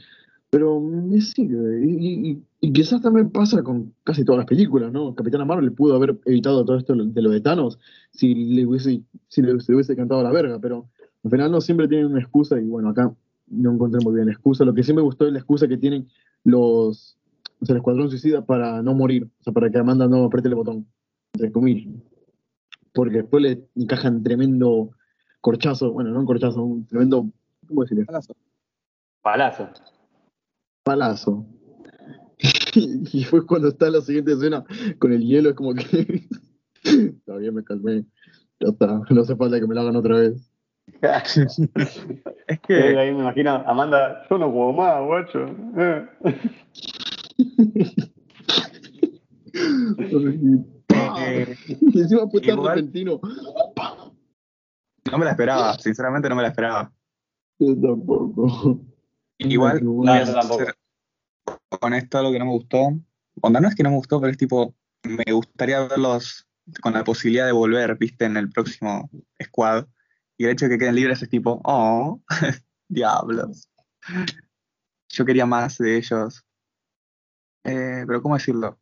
Pero me sigue. Y, y- y quizás también pasa con casi todas las películas, ¿no? Capitana Marvel pudo haber evitado todo esto de lo de Thanos si le hubiese, si le, se le hubiese cantado la verga, pero al final no siempre tienen una excusa y bueno, acá no encontré muy bien la excusa. Lo que sí me gustó es la excusa que tienen los, o sea, el escuadrón suicida para no morir, o sea, para que Amanda no apriete el botón, entre comillas. Porque después le encajan tremendo corchazo, bueno, no un corchazo, un tremendo, ¿cómo decirle? Palazo. Palazo. y después cuando está la siguiente escena con el hielo es como que bien, me calmé. Ya está, no hace falta que me lo hagan otra vez. Es que ahí me imagino, Amanda, yo no puedo más, guacho. Eh. eh, y encima fue tan repentino. no me la esperaba, sinceramente no me la esperaba. Yo tampoco. Igual, No, voy No, a yo tampoco. ser honesto a lo que no me gustó. Onda, no es que no me gustó, pero es tipo, me gustaría verlos con la posibilidad de volver, viste, en el próximo squad. Y el hecho de que queden libres es tipo, oh, diablos. Yo quería más de ellos. Eh, pero ¿cómo decirlo?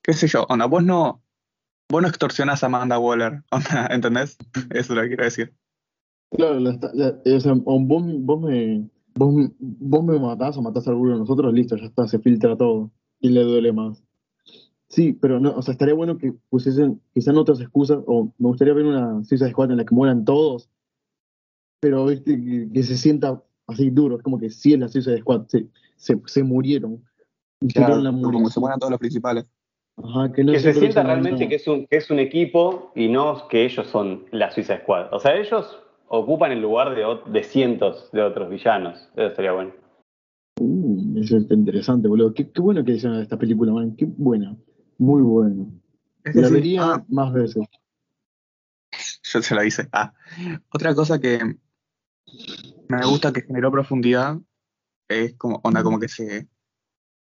¿Qué sé yo? Onda, vos no, vos no extorsionás a Amanda Waller, onda, ¿entendés? Eso es lo que quiero decir. Claro, la la- o vos, vos me, vos, vos me matás o matás a alguno de nosotros, listo, ya está, se filtra todo. Y le duele más. Sí, pero no, o sea, estaría bueno que pusiesen quizás otras excusas, o me gustaría ver una Suicide Squad en la que mueran todos, pero viste, que, que se sienta así duro, es como que sí es la Suicide Squad, se, se, se murieron. Claro, la Como se mueran todos los principales. Ajá, que no que se sienta realmente que es, un, que es un equipo y no que ellos son la Suiza Squad. O sea, ellos ocupan el lugar de, de cientos de otros villanos. Eso estaría bueno. Uh, eso está interesante, boludo. Qué, qué bueno que hicieron esta película, man. Qué buena. Muy buena. Es La vería ah, más veces. yo se lo hice. Ah. Otra cosa que me gusta que generó profundidad es como, onda, como que se,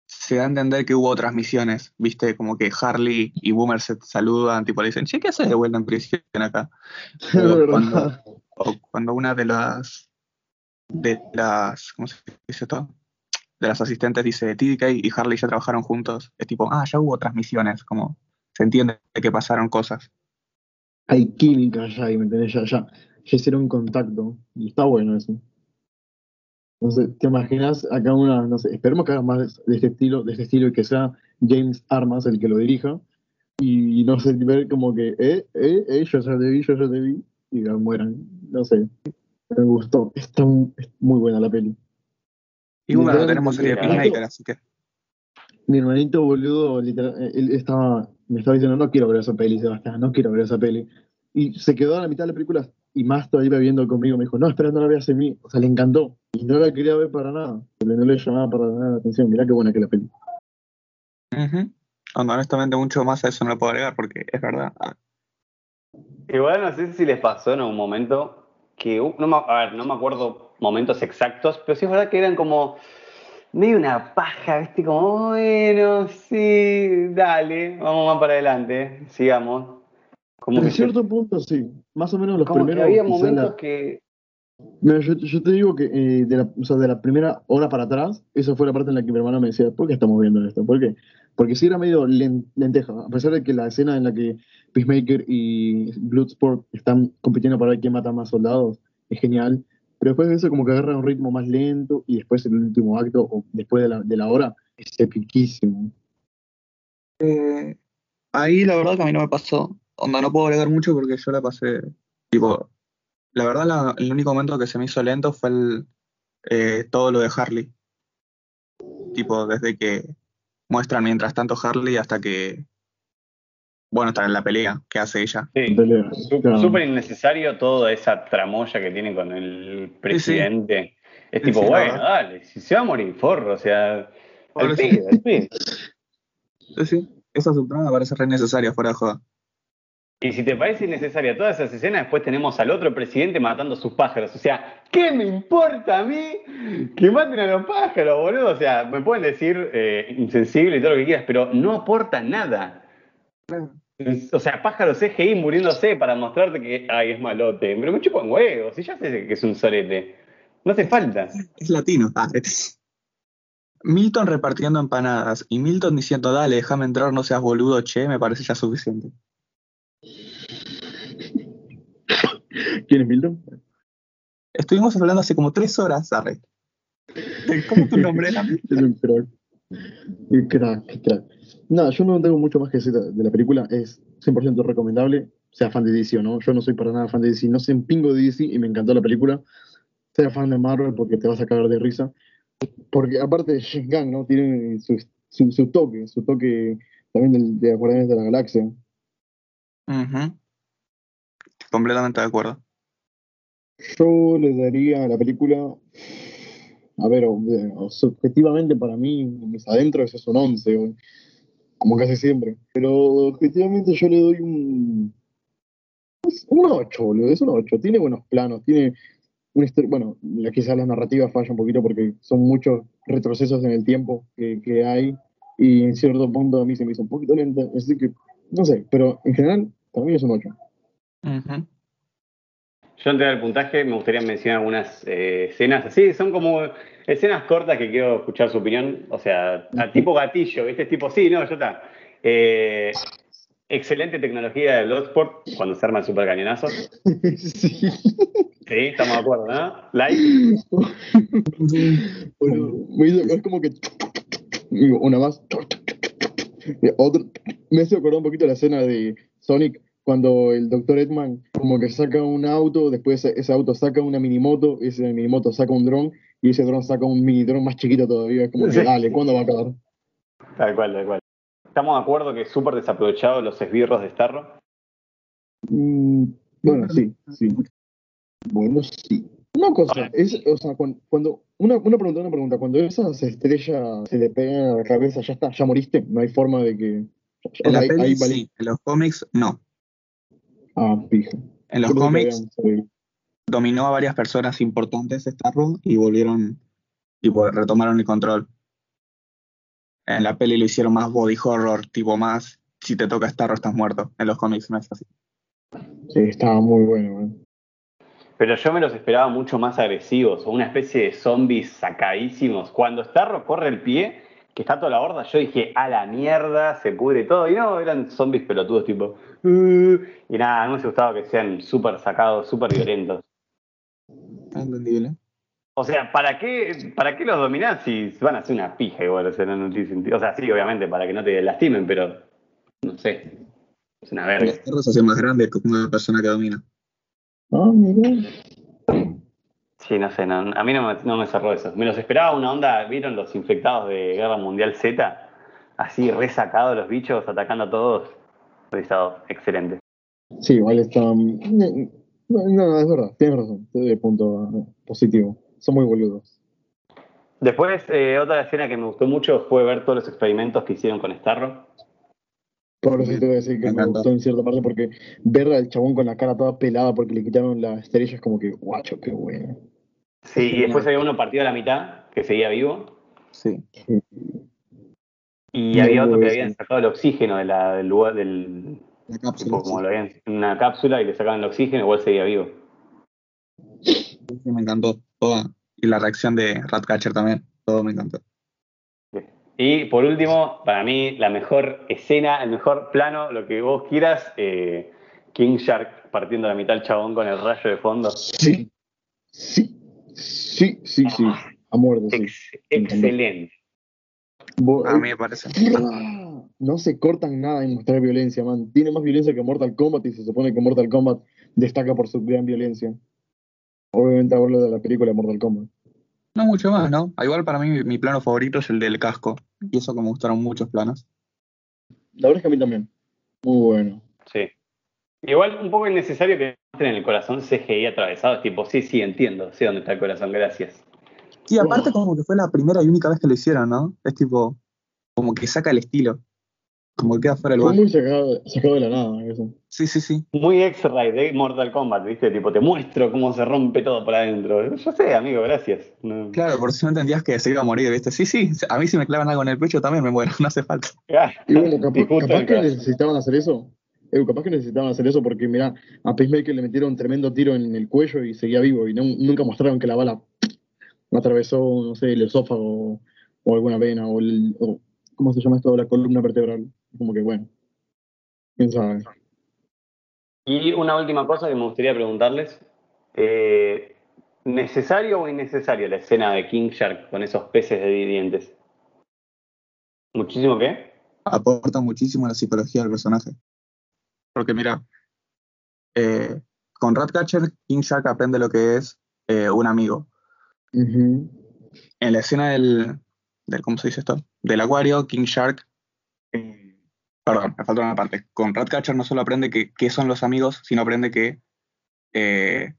se da a entender que hubo otras misiones, viste, como que Harley y Boomer se saludan, tipo le dicen, che, ¿qué haces de vuelta en prisión acá? Es O verdad. cuando, o cuando una de las, de las, ¿cómo se dice esto? De las asistentes dice, TDK y Harley ya trabajaron juntos, es tipo, ah, ya hubo otras misiones, como se entiende que pasaron cosas. Hay química ya, y me entendés, ya, ya, hicieron contacto. Y está bueno eso. Entonces, ¿te imaginas acá una, no sé, esperemos que haga más de este estilo, de este estilo y que sea James Armas el que lo dirija. Y no sé, ver como que, eh, eh, eh, yo ya te vi, yo ya te vi, y ya mueran. No sé. Me gustó. Está muy, es muy buena la peli. Y bueno, Literal, tenemos serie Peacemaker, así que Mi hermanito boludo, literal, él estaba, me estaba diciendo, no quiero ver esa peli, Sebastián, no quiero ver esa peli. Y se quedó a la mitad de la película y más todavía viendo conmigo, me dijo, no, espera, no la veas en mí. O sea, le encantó. Y no la quería ver para nada. No le llamaba para nada la atención. Mirá qué buena que es la peli. Onda, honestamente mucho más a eso no lo puedo agregar porque es verdad. Igual no sé si les pasó en un momento que, uh, no me, a ver, no me acuerdo momentos exactos, pero sí es verdad que eran como medio una paja, ¿viste? Como, bueno, sí, dale, vamos más para adelante, sigamos. Como En que, se- cierto punto, sí. Más o menos los como que primeros. había quizás momentos la- que... Mira, yo, yo te digo que eh, de, la, o sea, de la primera hora para atrás, esa fue la parte en la que mi hermano me decía, ¿por qué estamos viendo esto? ¿Por qué? Porque sí era medio len- lenteja, a pesar de que la escena en la que Peacemaker y Bloodsport están compitiendo para ver quién mata más soldados es genial, pero después de eso como que agarra un ritmo más lento y después el último acto, o después de la, hora, es epiquísimo. Eh, ahí la verdad que a mí no me pasó. Onda, no puedo agregar mucho porque yo la pasé. Tipo, la verdad, el único momento que se me hizo lento fue el, eh, todo lo de Harley. Tipo, desde que muestran mientras tanto Harley hasta que. Bueno, hasta en la pelea que hace ella. Sí, Pelea, claro. Súper innecesario toda esa tramoya que tiene con el presidente. Es Sí, tipo, sí, bueno, dale, si se va a morir, forro, o sea, al al. Sí, sí. Esa subtrama me parece re necesaria fuera de joda. Y si te parece innecesaria todas esas escenas, después tenemos al otro presidente matando a sus pájaros. O sea, ¿qué me importa a mí que maten a los pájaros, boludo? O sea, me pueden decir eh, insensible y todo lo que quieras, pero no aporta nada. O sea, pájaros CGI muriéndose para mostrarte que, ay, es malote. Pero me chupan huevos, y ya sé que es un sorete. No hace falta. Es latino. Ah, Milton repartiendo empanadas y Milton diciendo, dale, déjame entrar, no seas boludo, che, me parece ya suficiente. ¿Quién es Milton? Estuvimos hablando hace como tres horas, Arre. ¿Cómo tu nombre era? Es un crack. Un crack, crack. Nada, yo no tengo mucho más que decir de la película. Es 100% recomendable, sea fan de DC o no. Yo no soy para nada fan de DC. No sé un pingo de DC y me encantó la película. Sea fan de Marvel porque te vas a cagar de risa. Porque aparte de James Gunn, ¿no? Tiene su, su, su toque, su toque también del, de Guardianes de la Galaxia. Ujú. Completamente de acuerdo. Yo le daría a la película, a ver, o- o- subjetivamente para mí, mis adentros es un 11, o- como casi siempre. Pero objetivamente yo le doy un, un 8, boludo, es un 8. Tiene buenos planos, tiene historia, bueno, quizás la narrativa falla un poquito porque son muchos retrocesos en el tiempo que, que hay y en cierto punto a mí se me hizo un poquito lenta, así que, no sé, pero en general, para mí es un 8. Ujú. Yo antes del puntaje me gustaría mencionar algunas eh, escenas así, son como escenas cortas que quiero escuchar su opinión, o sea, a tipo gatillo, este tipo, sí, no, ya está. Eh, excelente tecnología de Bloodsport cuando se arma el super cañonazo. sí. Sí, estamos de acuerdo, ¿no? Like. Hizo- es como que una más otro me hace acordar un poquito la escena de Sonic cuando el Dr. Edman como que saca un auto después ese, ese auto saca una minimoto ese minimoto saca un dron y ese dron saca un mini dron más chiquito todavía es como que Sí. dale ¿cuándo va a acabar? Tal cual, tal cual. Estamos de acuerdo que es súper desaprovechado los esbirros de Starro. Mm, bueno sí sí bueno sí una cosa es o sea cuan- cuando una, una pregunta una pregunta cuando esas estrellas se le pegan a la cabeza ya está ya moriste no hay forma de que En la peli sí, en los cómics no. Ah, pija. En los cómics dominó a varias personas importantes Starro y volvieron, tipo, retomaron el control. En la peli lo hicieron más body horror, tipo más, si te toca Starro estás muerto. En los cómics no es así. Sí, estaba muy bueno, man. Pero yo me los esperaba mucho más agresivos, o una especie de zombies sacadísimos. Cuando Starro corre el pie, que está toda la horda, yo dije, a la mierda, se pudre todo. Y no, eran zombies pelotudos, tipo. "Uh", y nada, no me hubiese gustado que sean súper sacados, súper violentos. Entendible. O sea, ¿para qué, ¿para qué los dominás si van a hacer una pija igual? O sea, no, no tiene sentido. O sea, sí, obviamente, para que no te lastimen, pero no sé. Es una verga. Starro se hace más grande que una persona que domina. Ah, mira. Sí, no sé, no- a mí no me, no me cerró eso. Me los esperaba una onda, ¿vieron los infectados de Guerra Mundial Z? Así resacados los bichos, atacando a todos. Estado excelente. Sí, igual estaba. No, no, es verdad, tienes razón. El punto eh, positivo. Son muy boludos. Después, eh, otra escena que me gustó mucho fue ver todos los experimentos que hicieron con Starro. Por eso sí te voy a decir que Me me gustó en cierta parte porque ver al chabón con la cara toda pelada porque le quitaron la estrella es como que, guacho, qué bueno. Sí, y después había uno partido a la mitad, que seguía vivo. Sí. Y había otro que bueno, habían sacado el oxígeno de la- del lugar, del, La tipo, cápsula. como lo habían en una cápsula y le sacaban el oxígeno, igual seguía vivo. me encantó. Toda. Y la reacción de Ratcatcher también. Todo me encantó. Y por último, para mí, la mejor escena, el mejor plano, lo que vos quieras, eh, King Shark partiendo la mitad al chabón con el rayo de fondo. Sí, sí, sí, sí, sí. A muerte, sí. Ex- excelente. A mí me parece. No se cortan nada en mostrar violencia, man. Tiene más violencia que Mortal Kombat y se supone que Mortal Kombat destaca por su gran violencia. Obviamente hablo de la película Mortal Kombat. No mucho más, ¿no? Ah, Igual para mí mi, mi plano favorito es el del casco. Y eso que me gustaron muchos planos. La verdad es que a mí también. Muy bueno. Sí. Igual un poco innecesario que muestren el corazón CGI atravesado. Es tipo, sí, sí, entiendo. Sé dónde está el corazón, gracias. Y aparte como que fue la primera y única vez que lo hicieron, ¿no? Es tipo, como que saca el estilo. Como que queda fuera del Fue lugar. muy sacado, sacado de la nada eso. Sí, sí, sí. Muy X-Ray de Mortal Kombat, ¿viste? Tipo, te muestro cómo se rompe todo por adentro. Yo sé, amigo, gracias. No- Claro, por si no entendías que se iba a morir, ¿viste? Sí, sí, a mí si me clavan algo en el pecho también me muero, no hace falta. Ah, Y bueno, y capaz, en que necesitaban hacer eso. Edu, capaz que necesitaban hacer eso porque, mirá, a Pacemaker le metieron un tremendo tiro en el cuello y seguía vivo. Y no- nunca mostraron que la bala atravesó, no sé, el esófago o alguna vena o, el, o ¿cómo se llama esto? La columna vertebral. Como que, bueno, quién sabe. Y una última cosa que me gustaría preguntarles. eh, ¿Necesario o innecesario la escena de King Shark con esos peces de dientes? ¿Muchísimo qué? Aporta muchísimo a la psicología del personaje. Porque mira, eh, con Ratcatcher, King Shark aprende lo que es eh, un amigo. En la escena del, del, ¿cómo se dice esto? Del acuario, King Shark, eh, perdón, me falta una parte. Con Ratcatcher no solo aprende que, qué son los amigos, sino aprende que eh,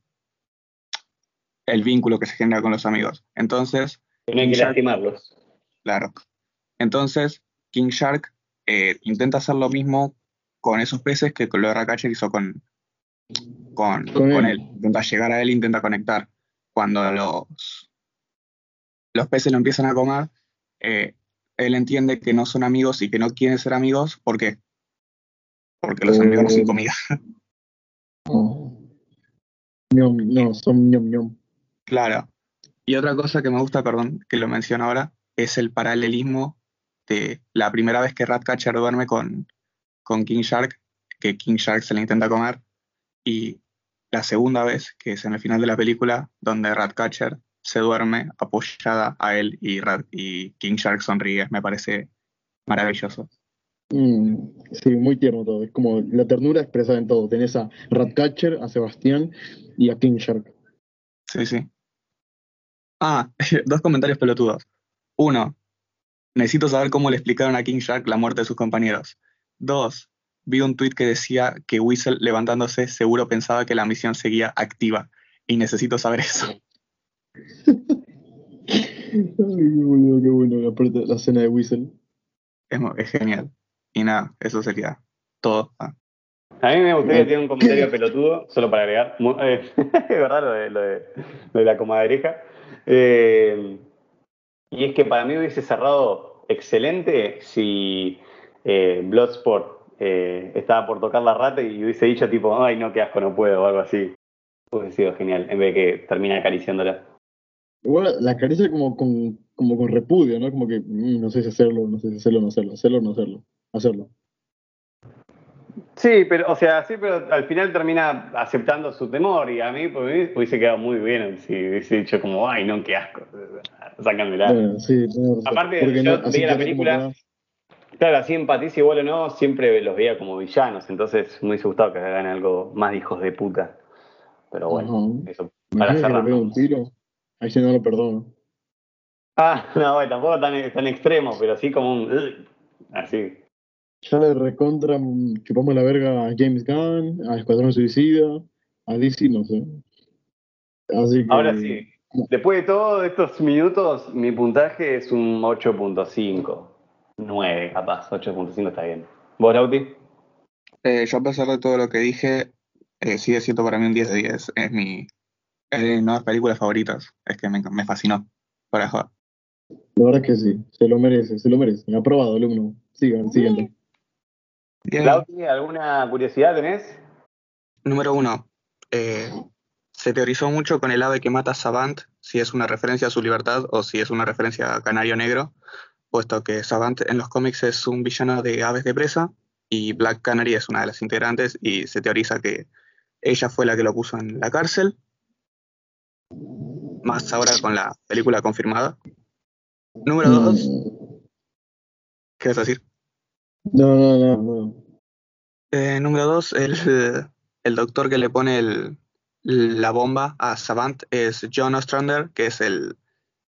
el vínculo que se genera con los amigos. Entonces, King que Shark- lastimarlos. Claro. Entonces, King Shark intenta hacer lo mismo con esos peces que lo de Ratcatcher hizo con, con, Con con él. él. Intenta llegar a él, intenta conectar. Cuando los, los peces lo empiezan a comer, eh, él entiende que no son amigos y que no quieren ser amigos. ¿Por qué? Porque los amigos no hacen comida. No. Ñom, no, son ñom ñom. Claro. Y otra cosa que me gusta, perdón, que lo menciono ahora, es el paralelismo de la primera vez que Ratcatcher duerme con, con King Shark, que King Shark se le intenta comer, y la segunda vez, que es en el final de la película, donde Ratcatcher se duerme apoyada a él y, Rat- y King Shark sonríe. Me parece maravilloso. Mm, sí, muy tierno todo. Es como la ternura expresada en todo. Tenés a Ratcatcher, a Sebastián y a King Shark. Sí, sí. Ah, dos comentarios pelotudos. Uno, necesito saber cómo le explicaron a King Shark la muerte de sus compañeros. Dos, vi un tuit que decía que Whistle levantándose seguro pensaba que la misión seguía activa y necesito saber eso. Ay, boludo, qué bueno la, parte- la escena de Whistle. Es, genial. Y nada, eso sería todo. Ah, A mí me gustaría tener un comentario pelotudo, solo para agregar. Eh, Es verdad lo de, lo de, lo de la comadreja. Eh, y es que para mí hubiese cerrado excelente si eh, Bloodsport eh, estaba por tocar la rata y hubiese dicho tipo, ay no, qué asco, no puedo, o algo así. Hubiese sido genial, en vez de que termine acariciándola. Igual la acaricia como con, como con repudio, ¿no? Como que mm, no sé si hacerlo, no sé si hacerlo, no hacerlo, hacerlo, no hacerlo, hacerlo. Sí, pero, o sea, sí, pero al final termina aceptando su temor y a mí, por mí hubiese quedado muy bien si hubiese dicho como, ay no, qué asco, sácamela. Bueno, sí, razón. Aparte, yo así veía la película- Claro, así empatiza igual o no, siempre los veía como villanos, entonces me hubiese gustado que hagan algo más de hijos de puta. Pero bueno, Ajá. eso ah, para que le un tiro. Ahí sí no lo perdono. Ah, no, bueno, tampoco tan, tan extremo, pero sí como un... "Ugh", así. Ya le recontra mm, chupamos la verga a James Gunn, a Escuadrón Suicida, a DC, no sé. Así que. Ahora sí, después de todos estos minutos, mi puntaje es un 8.5. 9, capaz, 8.5 está bien. ¿Vos, Lauti? Eh, yo a pesar de todo lo que dije, eh, sigue siendo para mí un 10 de 10. Es mi es de mis nuevas películas favoritas. Es que me, me fascinó. Para joder. La verdad es que sí, se lo merece, se lo merece. Aprobado, alumno. Sigan, siguiente. Bien. Lauti, ¿alguna curiosidad tenés? Número uno. eh, se teorizó mucho con el ave que mata a Savant, si es una referencia a su libertad o si es una referencia a Canario Negro, puesto que Savant en los cómics es un villano de aves de presa y Black Canary es una de las integrantes y se teoriza que ella fue la que lo puso en la cárcel. Más ahora con la película confirmada. Número dos. Mm, ¿Qué vas a decir? No, no, no, no. Eh, número dos, el, el doctor que le pone el- la bomba a Savant es John Ostrander, que es el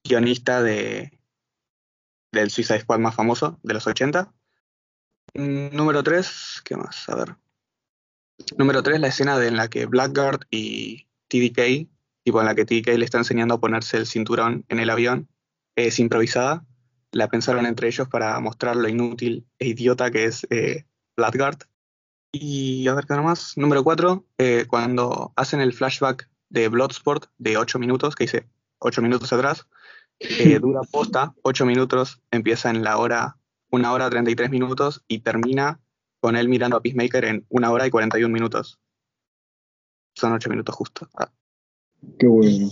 guionista de, del Suicide Squad más famoso de los 80. Mm, Número tres, ¿qué más? A ver. Número tres, la escena de- en la que Blackguard y TDK, tipo en la que TDK le está enseñando a ponerse el cinturón en el avión, es improvisada. la pensaron entre ellos para mostrar lo inútil e idiota que es eh, Bloodguard. Y a ver, nada más. Número 4, cuando hacen el flashback de Bloodsport de 8 minutos, que dice 8 minutos atrás, dura posta 8 minutos, empieza en la hora, 1 hora 33 minutos y termina con él mirando a Peacemaker en 1 hora y 41 minutos. Son 8 minutos justo. Ah. Qué bueno.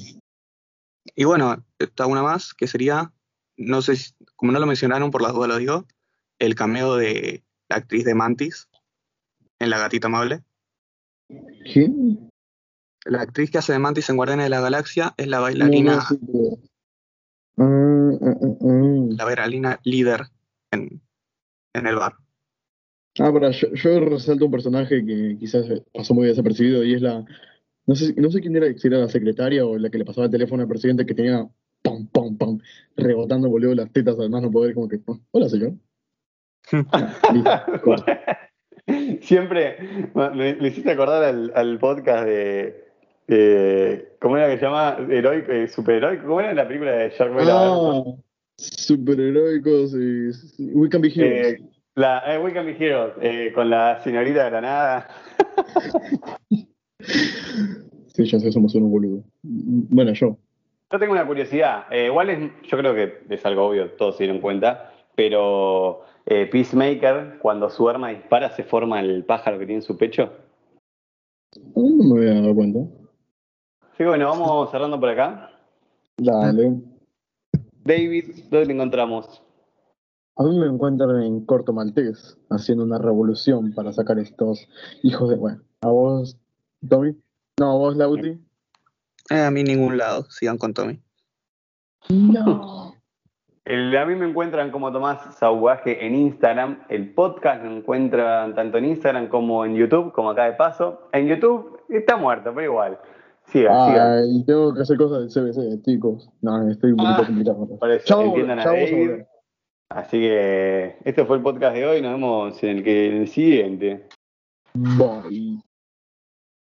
Y bueno, está una más que sería, no sé, si, como no lo mencionaron, por las dudas lo digo, el cameo de la actriz de Mantis en La Gatita Amable. ¿Quién? La actriz que hace de Mantis en Guardianes de la Galaxia es la bailarina. Ah, ah, ah, la bailarina líder en, en el bar. Ah, pero yo, yo, resalto un personaje que quizás pasó muy desapercibido y es la. No sé, no sé quién era, si era la secretaria o la que le pasaba el teléfono al presidente que tenía pam, pam, pam, rebotando boludo las tetas, además no poder, como que. Hola, señor. Siempre me, hiciste acordar al, al podcast de, eh, ¿Cómo era que se llama? Heroico, eh, superheroico. ¿Cómo era la película de Jack Ah, superheroicos. y We Can Be Heroes. Eh, la, eh, We Can Be Heroes, eh, con la señorita Granada. sí, ya sé, somos unos boludos. Bueno, yo. Yo tengo una curiosidad. igual es, yo creo que es algo obvio, todos se dieron cuenta, pero Peacemaker, cuando su arma dispara, se forma el pájaro que tiene en su pecho. No me había dado cuenta. Sí, bueno, vamos cerrando por acá. Dale. David, ¿dónde te encontramos? A mí me encuentran en Corto Maltés, haciendo una revolución para sacar estos hijos de. Bueno, ¿a vos, Tommy? No, ¿a vos, Lauti? Eh, a mí ningún lado, sigan con Tommy. No. a mí me encuentran como Tomás Sauvaje en Instagram. El podcast lo encuentran tanto en Instagram como en YouTube, como acá de paso. En YouTube está muerto, pero igual. Siga, ah, siga. Y tengo que hacer cosas del CBC, chicos. No, estoy un poquito ah, complicado. Por eso, chau, entiendan a. Así que este fue el podcast de hoy. Nos vemos en el, que, en el siguiente. Bye.